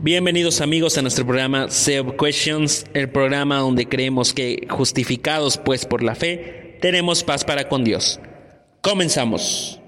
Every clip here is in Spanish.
Bienvenidos amigos a nuestro programa SEO Questions, el programa donde creemos que justificados pues por la fe, tenemos paz para con Dios. Comenzamos.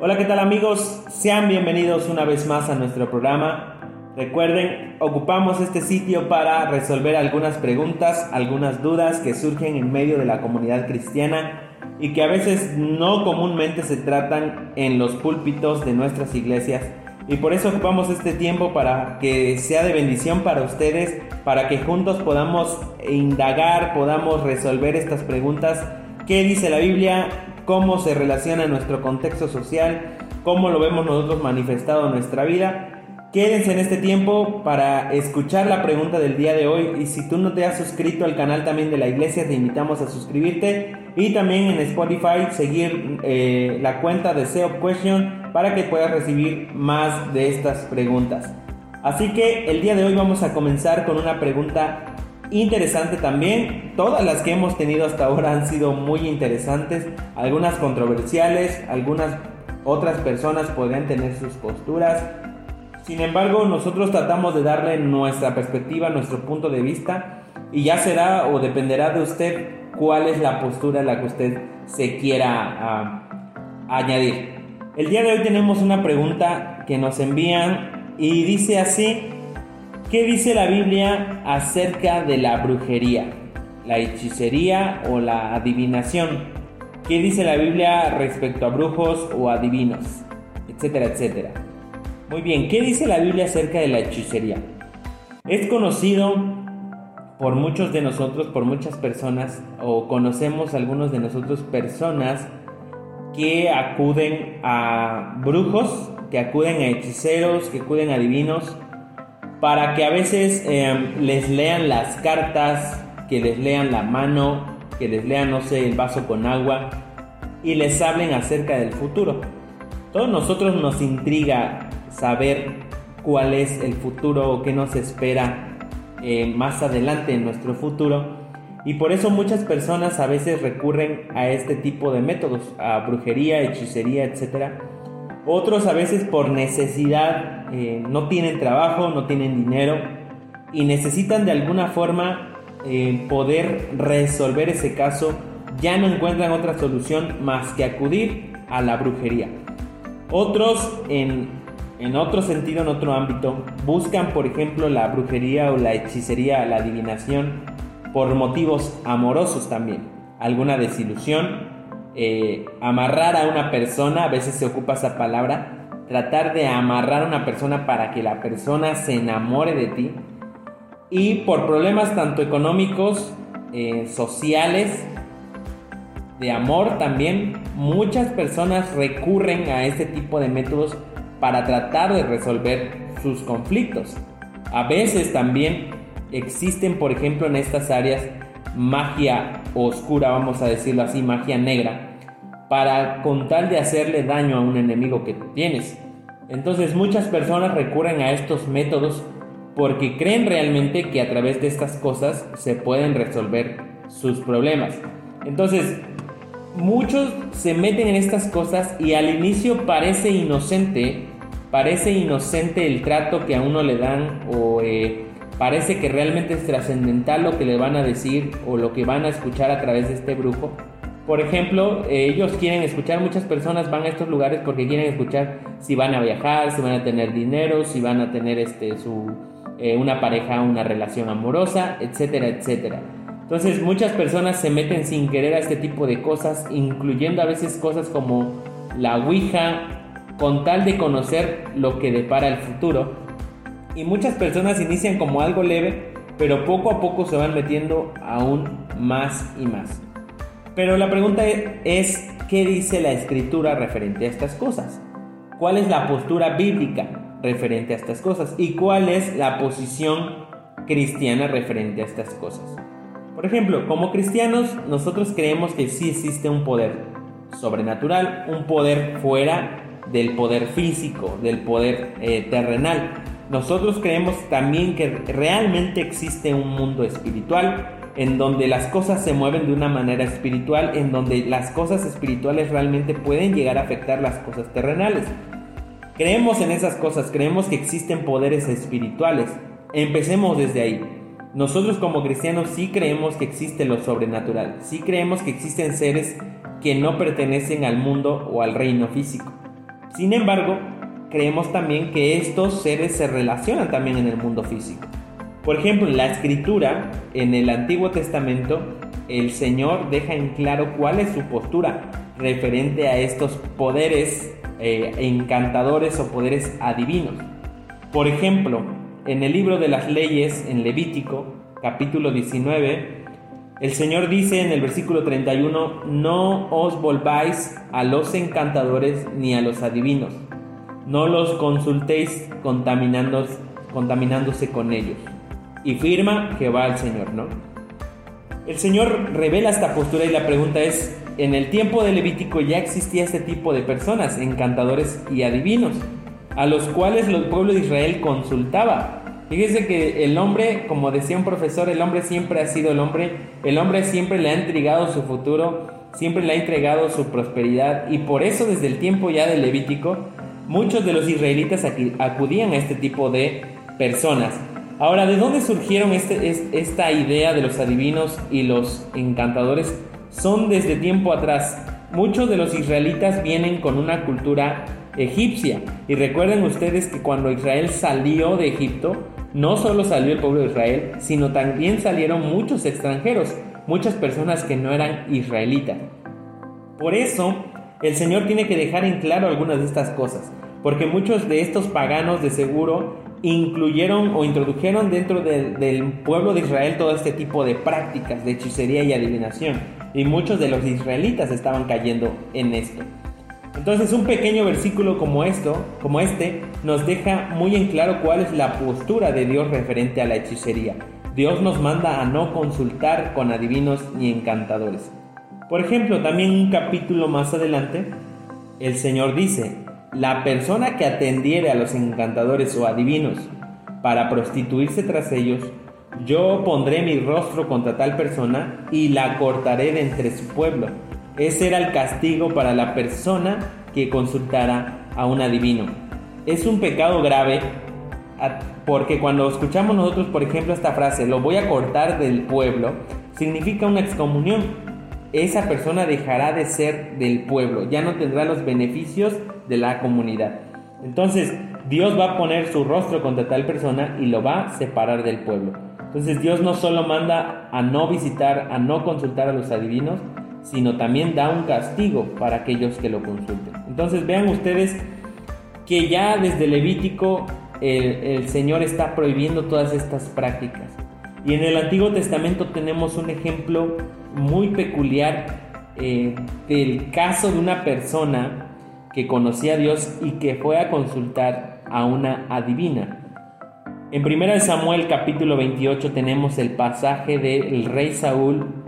Hola, ¿qué tal amigos? Sean bienvenidos una vez más a nuestro programa. Recuerden, ocupamos este sitio para resolver algunas preguntas, algunas dudas que surgen en medio de la comunidad cristiana y que a veces no comúnmente se tratan en los púlpitos de nuestras iglesias. Y por eso ocupamos este tiempo para que sea de bendición para ustedes, para que juntos podamos indagar, podamos resolver estas preguntas. ¿Qué dice la Biblia? ¿Cómo se relaciona nuestro contexto social? ¿Cómo lo vemos nosotros manifestado en nuestra vida? Quédense en este tiempo para escuchar la pregunta del día de hoy y si tú no te has suscrito al canal también de la iglesia te invitamos a suscribirte y también en Spotify seguir eh, la cuenta de SEO Question para que puedas recibir más de estas preguntas. Así que el día de hoy vamos a comenzar con una pregunta interesante también. Todas las que hemos tenido hasta ahora han sido muy interesantes, algunas controversiales, algunas otras personas podrían tener sus posturas sin embargo, nosotros tratamos de darle nuestra perspectiva, nuestro punto de vista y ya será o dependerá de usted cuál es la postura a la que usted se quiera ah, añadir. El día de hoy tenemos una pregunta que nos envían y dice así, ¿qué dice la Biblia acerca de la brujería, la hechicería o la adivinación? ¿Qué dice la Biblia respecto a brujos o adivinos? Etcétera, etcétera. Muy bien, ¿qué dice la Biblia acerca de la hechicería? Es conocido por muchos de nosotros, por muchas personas, o conocemos algunos de nosotros personas que acuden a brujos, que acuden a hechiceros, que acuden a divinos, para que a veces em, les lean las cartas, que les lean la mano, que les lean, no sé, el vaso con agua y les hablen acerca del futuro. Todos nosotros nos intriga saber cuál es el futuro o qué nos espera eh, más adelante en nuestro futuro. Y por eso muchas personas a veces recurren a este tipo de métodos, a brujería, hechicería, etc. Otros a veces por necesidad eh, no tienen trabajo, no tienen dinero y necesitan de alguna forma eh, poder resolver ese caso. Ya no encuentran otra solución más que acudir a la brujería. Otros en en otro sentido, en otro ámbito, buscan, por ejemplo, la brujería o la hechicería, la adivinación, por motivos amorosos también. Alguna desilusión, eh, amarrar a una persona, a veces se ocupa esa palabra, tratar de amarrar a una persona para que la persona se enamore de ti. Y por problemas tanto económicos, eh, sociales, de amor también, muchas personas recurren a este tipo de métodos para tratar de resolver sus conflictos. A veces también existen, por ejemplo, en estas áreas magia oscura, vamos a decirlo así, magia negra, para con tal de hacerle daño a un enemigo que tienes. Entonces muchas personas recurren a estos métodos porque creen realmente que a través de estas cosas se pueden resolver sus problemas. Entonces, muchos se meten en estas cosas y al inicio parece inocente, parece inocente el trato que a uno le dan o eh, parece que realmente es trascendental lo que le van a decir o lo que van a escuchar a través de este brujo. Por ejemplo, eh, ellos quieren escuchar, muchas personas van a estos lugares porque quieren escuchar si van a viajar, si van a tener dinero, si van a tener este, su, eh, una pareja, una relación amorosa, etcétera, etcétera. Entonces muchas personas se meten sin querer a este tipo de cosas, incluyendo a veces cosas como la Ouija, con tal de conocer lo que depara el futuro. Y muchas personas inician como algo leve, pero poco a poco se van metiendo aún más y más. Pero la pregunta es, ¿qué dice la escritura referente a estas cosas? ¿Cuál es la postura bíblica referente a estas cosas? ¿Y cuál es la posición cristiana referente a estas cosas? Por ejemplo, como cristianos, nosotros creemos que sí existe un poder sobrenatural, un poder fuera del poder físico, del poder eh, terrenal. Nosotros creemos también que realmente existe un mundo espiritual, en donde las cosas se mueven de una manera espiritual, en donde las cosas espirituales realmente pueden llegar a afectar las cosas terrenales. Creemos en esas cosas, creemos que existen poderes espirituales. Empecemos desde ahí. Nosotros como cristianos sí creemos que existe lo sobrenatural, sí creemos que existen seres que no pertenecen al mundo o al reino físico. Sin embargo, creemos también que estos seres se relacionan también en el mundo físico. Por ejemplo, en la escritura, en el Antiguo Testamento, el Señor deja en claro cuál es su postura referente a estos poderes eh, encantadores o poderes adivinos. Por ejemplo, en el libro de las leyes, en Levítico, capítulo 19, el Señor dice en el versículo 31, no os volváis a los encantadores ni a los adivinos, no los consultéis contaminándose con ellos. Y firma Jehová el Señor, ¿no? El Señor revela esta postura y la pregunta es, en el tiempo de Levítico ya existía este tipo de personas, encantadores y adivinos, a los cuales el pueblo de Israel consultaba. Fíjese que el hombre, como decía un profesor, el hombre siempre ha sido el hombre, el hombre siempre le ha entregado su futuro, siempre le ha entregado su prosperidad y por eso desde el tiempo ya de Levítico, muchos de los israelitas acudían a este tipo de personas. Ahora, ¿de dónde surgieron este, esta idea de los adivinos y los encantadores? Son desde tiempo atrás. Muchos de los israelitas vienen con una cultura egipcia. Y recuerden ustedes que cuando Israel salió de Egipto, no solo salió el pueblo de Israel, sino también salieron muchos extranjeros, muchas personas que no eran israelitas. Por eso, el Señor tiene que dejar en claro algunas de estas cosas, porque muchos de estos paganos de seguro incluyeron o introdujeron dentro del pueblo de Israel todo este tipo de prácticas de hechicería y adivinación, y muchos de los israelitas estaban cayendo en esto. Entonces un pequeño versículo como esto, como este, nos deja muy en claro cuál es la postura de Dios referente a la hechicería. Dios nos manda a no consultar con adivinos ni encantadores. Por ejemplo, también un capítulo más adelante, el Señor dice, la persona que atendiere a los encantadores o adivinos para prostituirse tras ellos, yo pondré mi rostro contra tal persona y la cortaré de entre su pueblo ese era el castigo para la persona que consultara a un adivino. Es un pecado grave porque cuando escuchamos nosotros, por ejemplo, esta frase, lo voy a cortar del pueblo, significa una excomunión. Esa persona dejará de ser del pueblo, ya no tendrá los beneficios de la comunidad. Entonces, Dios va a poner su rostro contra tal persona y lo va a separar del pueblo. Entonces, Dios no solo manda a no visitar, a no consultar a los adivinos, sino también da un castigo para aquellos que lo consulten. Entonces vean ustedes que ya desde Levítico el, Señor está prohibiendo todas estas prácticas. Y en el Antiguo Testamento tenemos un ejemplo muy peculiar eh, del caso de una persona que conocía a Dios y que fue a consultar a una adivina. En 1 Samuel capítulo 28 tenemos el pasaje del rey Saúl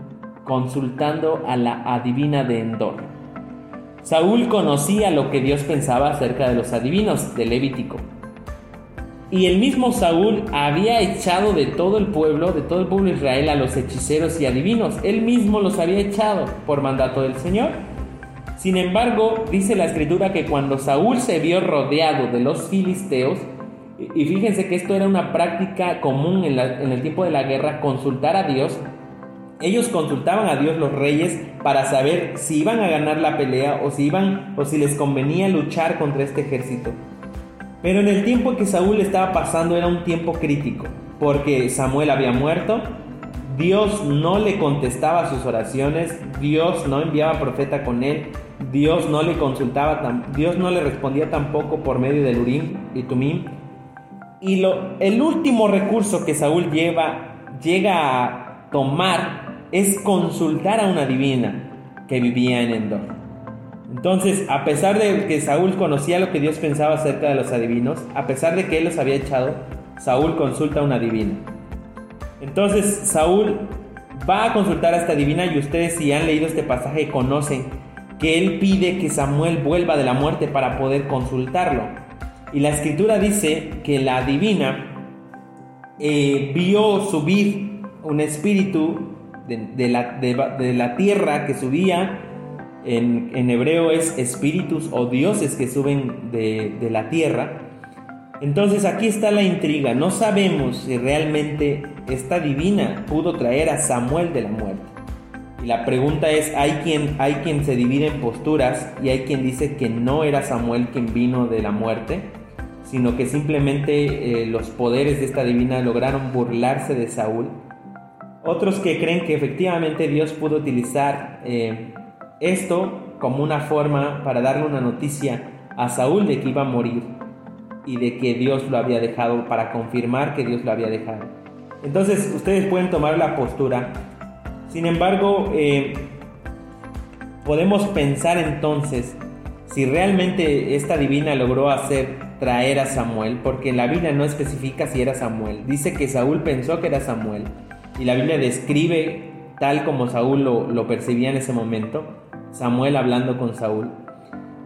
consultando a la adivina de Endor. Saúl conocía lo que Dios pensaba acerca de los adivinos de Levítico. Y el mismo Saúl había echado de todo el pueblo, de todo el pueblo de Israel, a los hechiceros y adivinos. Él mismo los había echado por mandato del Señor. Sin embargo, dice la escritura que cuando Saúl se vio rodeado de los filisteos, y fíjense que esto era una práctica común en, en el tiempo de la guerra, consultar a Dios, ellos consultaban a Dios los reyes para saber si iban a ganar la pelea o si iban o si les convenía luchar contra este ejército. Pero en el tiempo que Saúl estaba pasando era un tiempo crítico, porque Samuel había muerto, Dios no le contestaba sus oraciones, Dios no enviaba profeta con él, Dios no le consultaba, Dios no le respondía tampoco por medio del Urim y Tumim. Y el último recurso que Saúl lleva, llega a tomar es consultar a una divina que vivía en Endor. Entonces, a pesar de que Saúl conocía lo que Dios pensaba acerca de los adivinos, a pesar de que él los había echado, Saúl consulta a una divina. Entonces, Saúl va a consultar a esta divina y ustedes si han leído este pasaje conocen que él pide que Samuel vuelva de la muerte para poder consultarlo. Y la escritura dice que la divina eh, vio subir un espíritu de, la, de, la, tierra que subía, en, en, hebreo es espíritus o dioses que suben de la tierra. Entonces aquí está la intriga, no sabemos si realmente esta divina pudo traer a Samuel de la muerte. Y la pregunta es, hay quien, hay quien se divide en posturas y hay quien dice que no era Samuel quien vino de la muerte, sino que simplemente eh, los poderes de esta divina lograron burlarse de Saúl. Otros que creen que efectivamente Dios pudo utilizar eh, esto como una forma para darle una noticia a Saúl de que iba a morir y de que Dios lo había dejado, para confirmar que Dios lo había dejado. Entonces ustedes pueden tomar la postura. Sin embargo, eh, podemos pensar entonces si realmente esta divina logró hacer traer a Samuel, porque la Biblia no especifica si era Samuel. Dice que Saúl pensó que era Samuel y la Biblia describe tal como Saúl lo, lo percibía en ese momento, Samuel hablando con Saúl.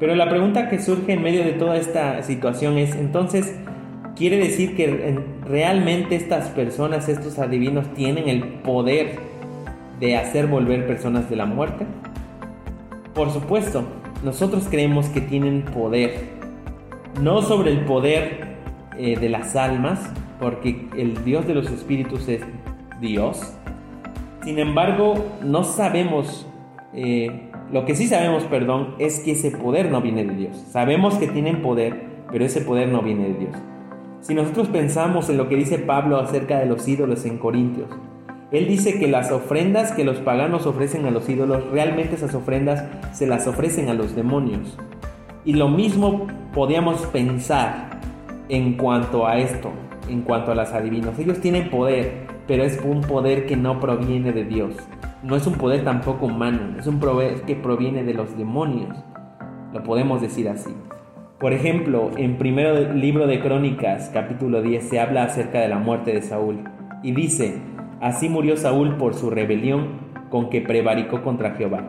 Pero la pregunta que surge en medio de toda esta situación es, entonces, ¿quiere decir que realmente estas personas, estos adivinos, tienen el poder de hacer volver personas de la muerte? Por supuesto, nosotros creemos que tienen poder, no sobre el poder eh, de las almas, porque el Dios de los espíritus es Dios. Sin embargo, no sabemos eh, lo que sí sabemos, perdón, es que ese poder no viene de Dios. Sabemos que tienen poder, pero ese poder no viene de Dios. Si nosotros pensamos en lo que dice Pablo acerca de los ídolos en Corintios, él dice que las ofrendas que los paganos ofrecen a los ídolos, realmente esas ofrendas se las ofrecen a los demonios. Y lo mismo podíamos pensar en cuanto a esto, en cuanto a las adivinos. Ellos tienen poder, pero es un poder que no proviene de Dios no es un poder tampoco humano, es un poder que proviene de los demonios. Lo podemos decir así. Por ejemplo, en primero libro de Crónicas, capítulo 10, se habla acerca de la muerte de Saúl y dice, así murió Saúl por su rebelión con que prevaricó contra Jehová,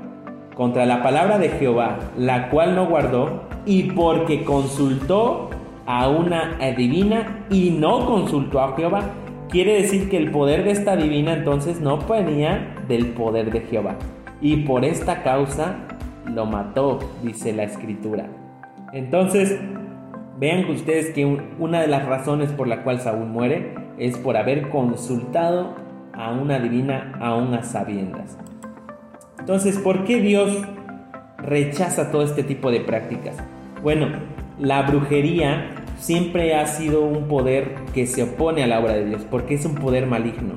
contra la palabra de Jehová, la cual no guardó, y porque consultó a una adivina y no consultó a Jehová, Quiere decir que el poder de esta divina entonces no venía del poder de Jehová. Y por esta causa lo mató, dice la escritura. Entonces, vean ustedes que una de las razones por la cual Saúl muere es por haber consultado a una divina aún a sabiendas. Entonces, ¿por qué Dios rechaza todo este tipo de prácticas? Bueno, la brujería siempre ha sido un poder que se opone a la obra de Dios, porque es un poder maligno.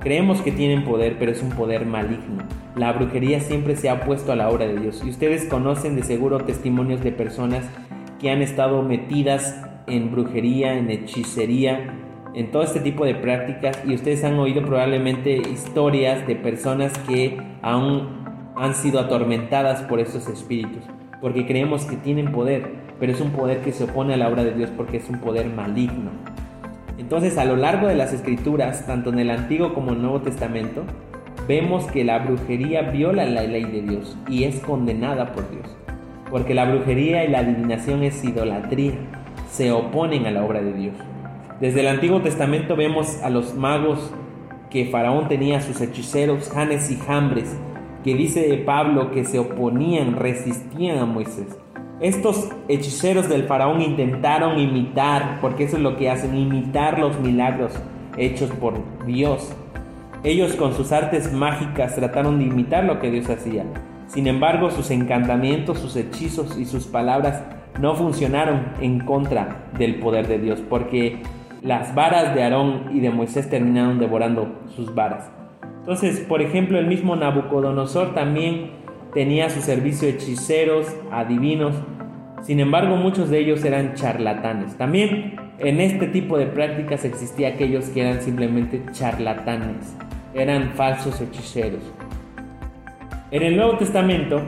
Creemos que tienen poder, pero es un poder maligno. La brujería siempre se ha opuesto a la obra de Dios. Y ustedes conocen de seguro testimonios de personas que han estado metidas en brujería, en hechicería, en todo este tipo de prácticas. Y ustedes han oído probablemente historias de personas que aún han sido atormentadas por estos espíritus, porque creemos que tienen poder, pero es un poder que se opone a la obra de Dios porque es un poder maligno. Entonces a lo largo de las escrituras, tanto en el Antiguo como en el Nuevo Testamento, vemos que la brujería viola la ley de Dios y es condenada por Dios. Porque la brujería y la adivinación es idolatría, se oponen a la obra de Dios. Desde el Antiguo Testamento vemos a los magos que Faraón tenía, sus hechiceros, Janes y Jambres, que dice Pablo que se oponían, resistían a Moisés. Estos hechiceros del faraón intentaron imitar, porque eso es lo que hacen, imitar los milagros hechos por Dios. Ellos con sus artes mágicas trataron de imitar lo que Dios hacía. Sin embargo, sus encantamientos, sus hechizos y sus palabras no funcionaron en contra del poder de Dios, porque las varas de Aarón y de Moisés terminaron devorando sus varas. Entonces, por ejemplo, el mismo Nabucodonosor también tenía a su servicio hechiceros, adivinos, sin embargo muchos de ellos eran charlatanes. También en este tipo de prácticas existía aquellos que eran simplemente charlatanes, eran falsos hechiceros. En el Nuevo Testamento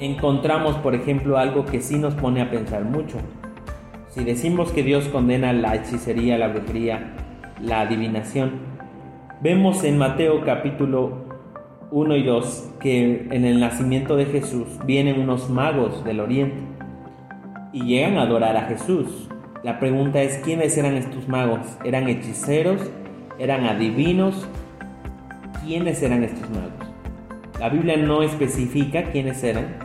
encontramos, por ejemplo, algo que sí nos pone a pensar mucho. Si decimos que Dios condena la hechicería, la brujería, la adivinación, vemos en Mateo capítulo 1 y 2 que en el nacimiento de Jesús vienen unos magos del oriente y llegan a adorar a Jesús. La pregunta es, ¿quiénes eran estos magos? ¿Eran hechiceros? ¿Eran adivinos? quiénes eran estos magos. La Biblia no especifica quiénes eran,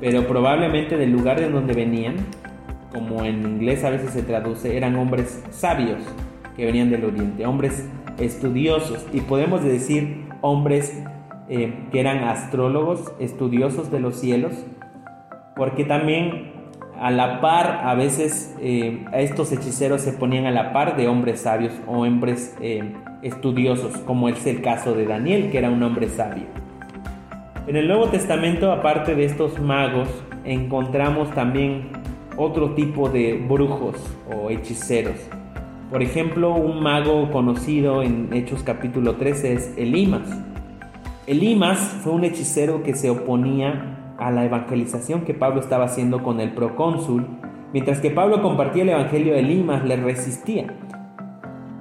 pero probablemente del lugar de donde venían, como en inglés a veces se traduce, eran hombres sabios que venían del oriente, hombres estudiosos y podemos decir hombres eh, que eran astrólogos, estudiosos de los cielos, porque también a la par a veces eh, estos hechiceros se ponían a la par de hombres sabios o hombres eh, estudiosos, como es el caso de Daniel, que era un hombre sabio. En el Nuevo Testamento, aparte de estos magos, encontramos también otro tipo de brujos o hechiceros. Por ejemplo, un mago conocido en Hechos capítulo 13 es Elimas. Elimas fue un hechicero que se oponía a la evangelización que Pablo estaba haciendo con el procónsul, mientras que Pablo compartía el evangelio de Elimas, le resistía.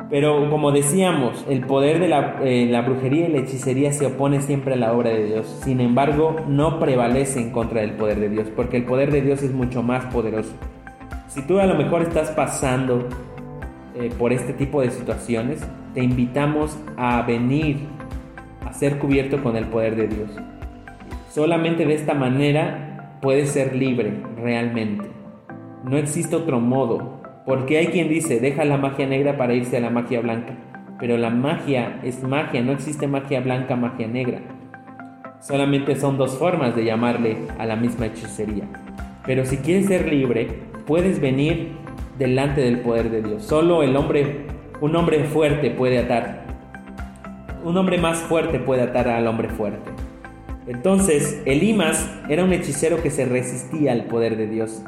Pero como decíamos, el poder de eh, la, brujería y la hechicería se opone siempre a la obra de Dios. Sin embargo, no prevalece en contra del poder de Dios, porque el poder de Dios es mucho más poderoso. Si tú a lo mejor estás pasando eh, por este tipo de situaciones, te invitamos a venir a ser cubierto con el poder de Dios. Solamente de esta manera puedes ser libre realmente. No existe otro modo porque hay quien dice, deja la magia negra para irse a la magia blanca. Pero la magia es magia, no existe magia blanca, magia negra. Solamente son dos formas de llamarle a la misma hechicería. Pero si quieres ser libre, puedes venir delante del poder de Dios. Solo el hombre, un hombre fuerte puede atar. Un hombre más fuerte puede atar al hombre fuerte. Entonces, Elimas era un hechicero que se resistía al poder de Dios.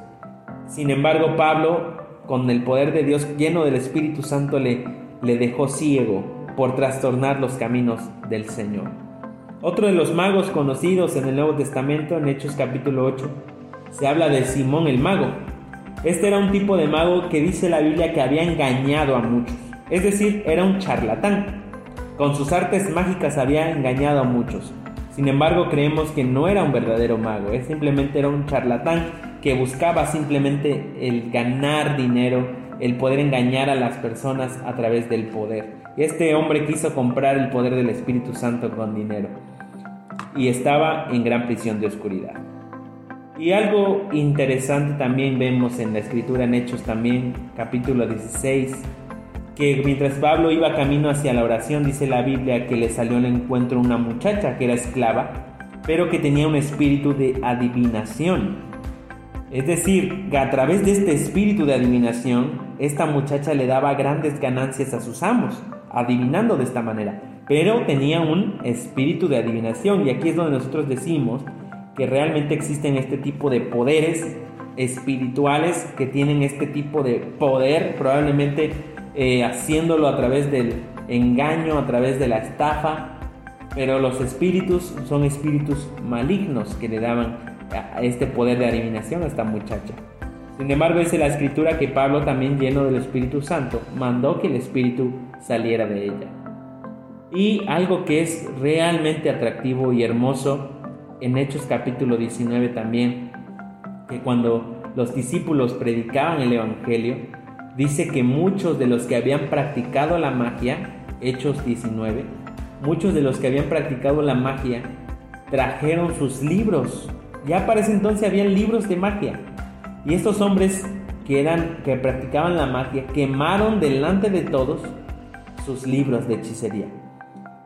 Sin embargo, Pablo con el poder de Dios lleno del Espíritu Santo le, le dejó ciego por trastornar los caminos del Señor. Otro de los magos conocidos en el Nuevo Testamento, en Hechos capítulo 8, se habla de Simón el mago. Este era un tipo de mago que dice la Biblia que había engañado a muchos, es decir, era un charlatán. Con sus artes mágicas había engañado a muchos. Sin embargo, creemos que no era un verdadero mago, él simplemente era un charlatán que buscaba simplemente el ganar dinero, el poder engañar a las personas a través del poder. Este hombre quiso comprar el poder del Espíritu Santo con dinero y estaba en gran prisión de oscuridad. Y algo interesante también vemos en la escritura en Hechos también, capítulo 16, que mientras Pablo iba camino hacia la oración, dice la Biblia que le salió al encuentro una muchacha que era esclava, pero que tenía un espíritu de adivinación. Es decir, que a través de este espíritu de adivinación, esta muchacha le daba grandes ganancias a sus amos, adivinando de esta manera. Pero tenía un espíritu de adivinación y aquí es donde nosotros decimos que realmente existen este tipo de poderes espirituales que tienen este tipo de poder, probablemente eh, haciéndolo a través del engaño, a través de la estafa, pero los espíritus son espíritus malignos que le daban este poder de adivinación a esta muchacha. Sin embargo, dice la escritura que Pablo, también lleno del Espíritu Santo, mandó que el Espíritu saliera de ella. Y algo que es realmente atractivo y hermoso en Hechos capítulo 19 también, que cuando los discípulos predicaban el Evangelio, dice que muchos de los que habían practicado la magia, Hechos 19, muchos de los que habían practicado la magia trajeron sus libros ya para ese entonces habían libros de magia. Y estos hombres que, eran, que practicaban la magia quemaron delante de todos sus libros de hechicería.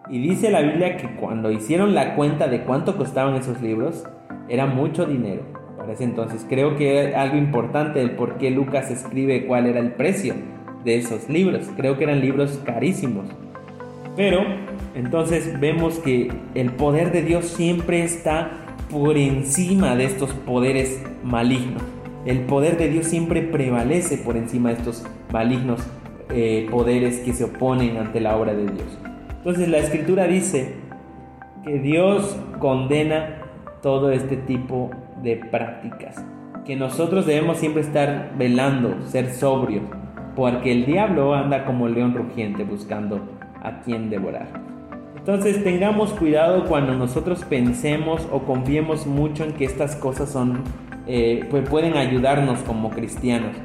Y dice la Biblia que cuando hicieron la cuenta de cuánto costaban esos libros, era mucho dinero entonces. Creo que algo importante el por qué Lucas escribe cuál era el precio de esos libros. Creo que eran libros carísimos. Pero entonces vemos que el poder de Dios siempre está por encima de estos poderes malignos. El poder de Dios siempre prevalece por encima de estos malignos eh, poderes que se oponen ante la obra de Dios. Entonces la escritura dice que Dios condena todo este tipo de prácticas, que nosotros debemos siempre estar velando, ser sobrios, porque el diablo anda como león rugiente buscando a quien devorar. Entonces tengamos cuidado cuando nosotros pensemos o confiemos mucho en que estas cosas son, eh, pues pueden ayudarnos como cristianos.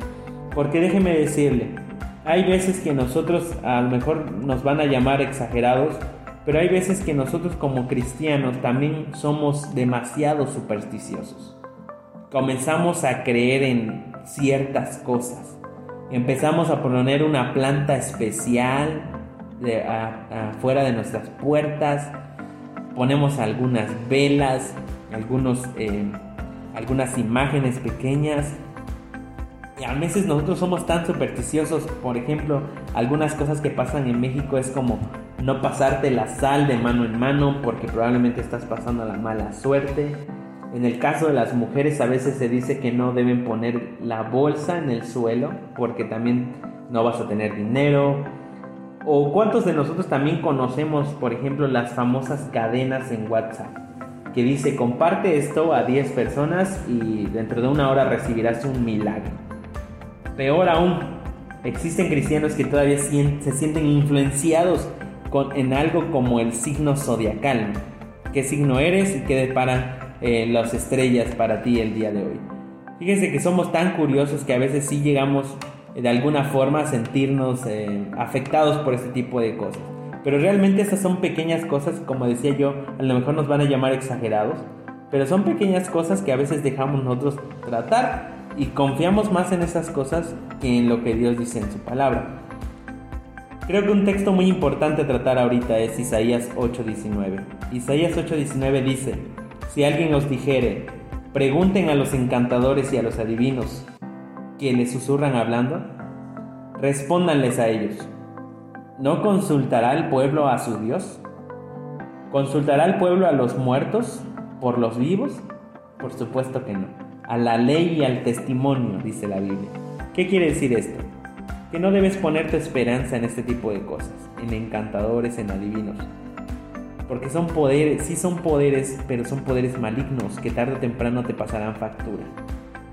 Porque déjeme decirle, hay veces que nosotros a lo mejor nos van a llamar exagerados, Pero hay veces que nosotros como cristianos también somos demasiado supersticiosos. Comenzamos a creer en ciertas cosas. Empezamos a poner una planta especial afuera de nuestras puertas. Ponemos algunas velas, algunos, eh, algunas imágenes pequeñas. Y a veces nosotros somos tan supersticiosos. Por ejemplo, algunas cosas que pasan en México es como no pasarte la sal de mano en mano porque probablemente estás pasando la mala suerte. En el caso de las mujeres a veces se dice que no deben poner la bolsa en el suelo porque también no vas a tener dinero. O cuántos de nosotros también conocemos, por ejemplo, las famosas cadenas en WhatsApp que dice comparte esto a 10 personas y dentro de una hora recibirás un milagro. Peor aún, existen cristianos que todavía se sienten influenciados en algo como el signo zodiacal. ¿Qué signo eres y qué deparan eh, las estrellas para ti el día de hoy? Fíjense que somos tan curiosos que a veces sí llegamos de alguna forma a sentirnos eh, afectados por este tipo de cosas. Pero realmente estas son pequeñas cosas, como decía yo, a lo mejor nos van a llamar exagerados, pero son pequeñas cosas que a veces dejamos nosotros tratar y confiamos más en esas cosas que en lo que Dios dice en su palabra. Creo que un texto muy importante a tratar ahorita es Isaías 8:19. Isaías 8:19 dice, si alguien os dijere, pregunten a los encantadores y a los adivinos que les susurran hablando, respóndanles a ellos. ¿No consultará el pueblo a su Dios? ¿Consultará el pueblo a los muertos por los vivos? Por supuesto que no. A la ley y al testimonio, dice la Biblia. ¿Qué quiere decir esto? Que no debes poner tu esperanza en este tipo de cosas, en encantadores, en adivinos. Porque son poderes, sí son poderes, pero son poderes malignos que tarde o temprano te pasarán factura.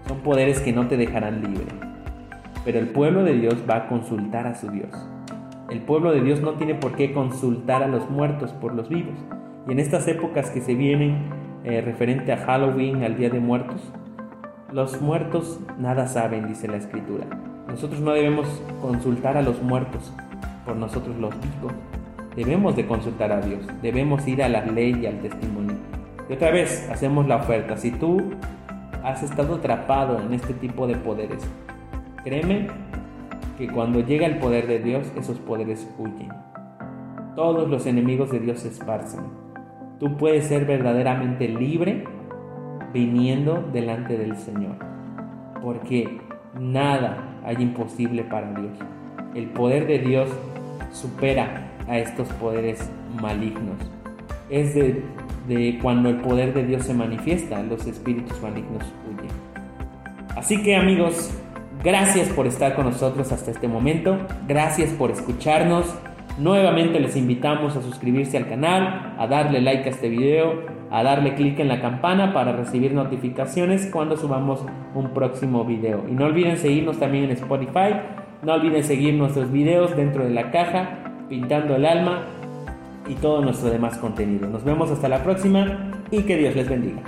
Son poderes que no te dejarán libre. Pero el pueblo de Dios va a consultar a su Dios. El pueblo de Dios no tiene por qué consultar a los muertos por los vivos. Y en estas épocas que se vienen eh, referente a Halloween, al Día de Muertos, los muertos nada saben, dice la escritura. Nosotros no debemos consultar a los muertos por nosotros los vivos. Debemos de consultar a Dios, debemos ir a la ley y al testimonio. Y otra vez hacemos la oferta. Si tú has estado atrapado en este tipo de poderes, créeme que cuando llega el poder de Dios, esos poderes huyen. Todos los enemigos de Dios se esparcen. Tú puedes ser verdaderamente libre viniendo delante del Señor. Porque nada hay imposible para Dios. El poder de Dios supera a estos poderes malignos. Es de, cuando el poder de Dios se manifiesta, los espíritus malignos huyen. Así que amigos, gracias por estar con nosotros hasta este momento. Gracias por escucharnos. Nuevamente les invitamos a suscribirse al canal, a darle like a este video a darle clic en la campana para recibir notificaciones cuando subamos un próximo video. Y no olviden seguirnos también en Spotify. No olviden seguir nuestros videos dentro de la caja, pintando el alma y todo nuestro demás contenido. Nos vemos hasta la próxima y que Dios les bendiga.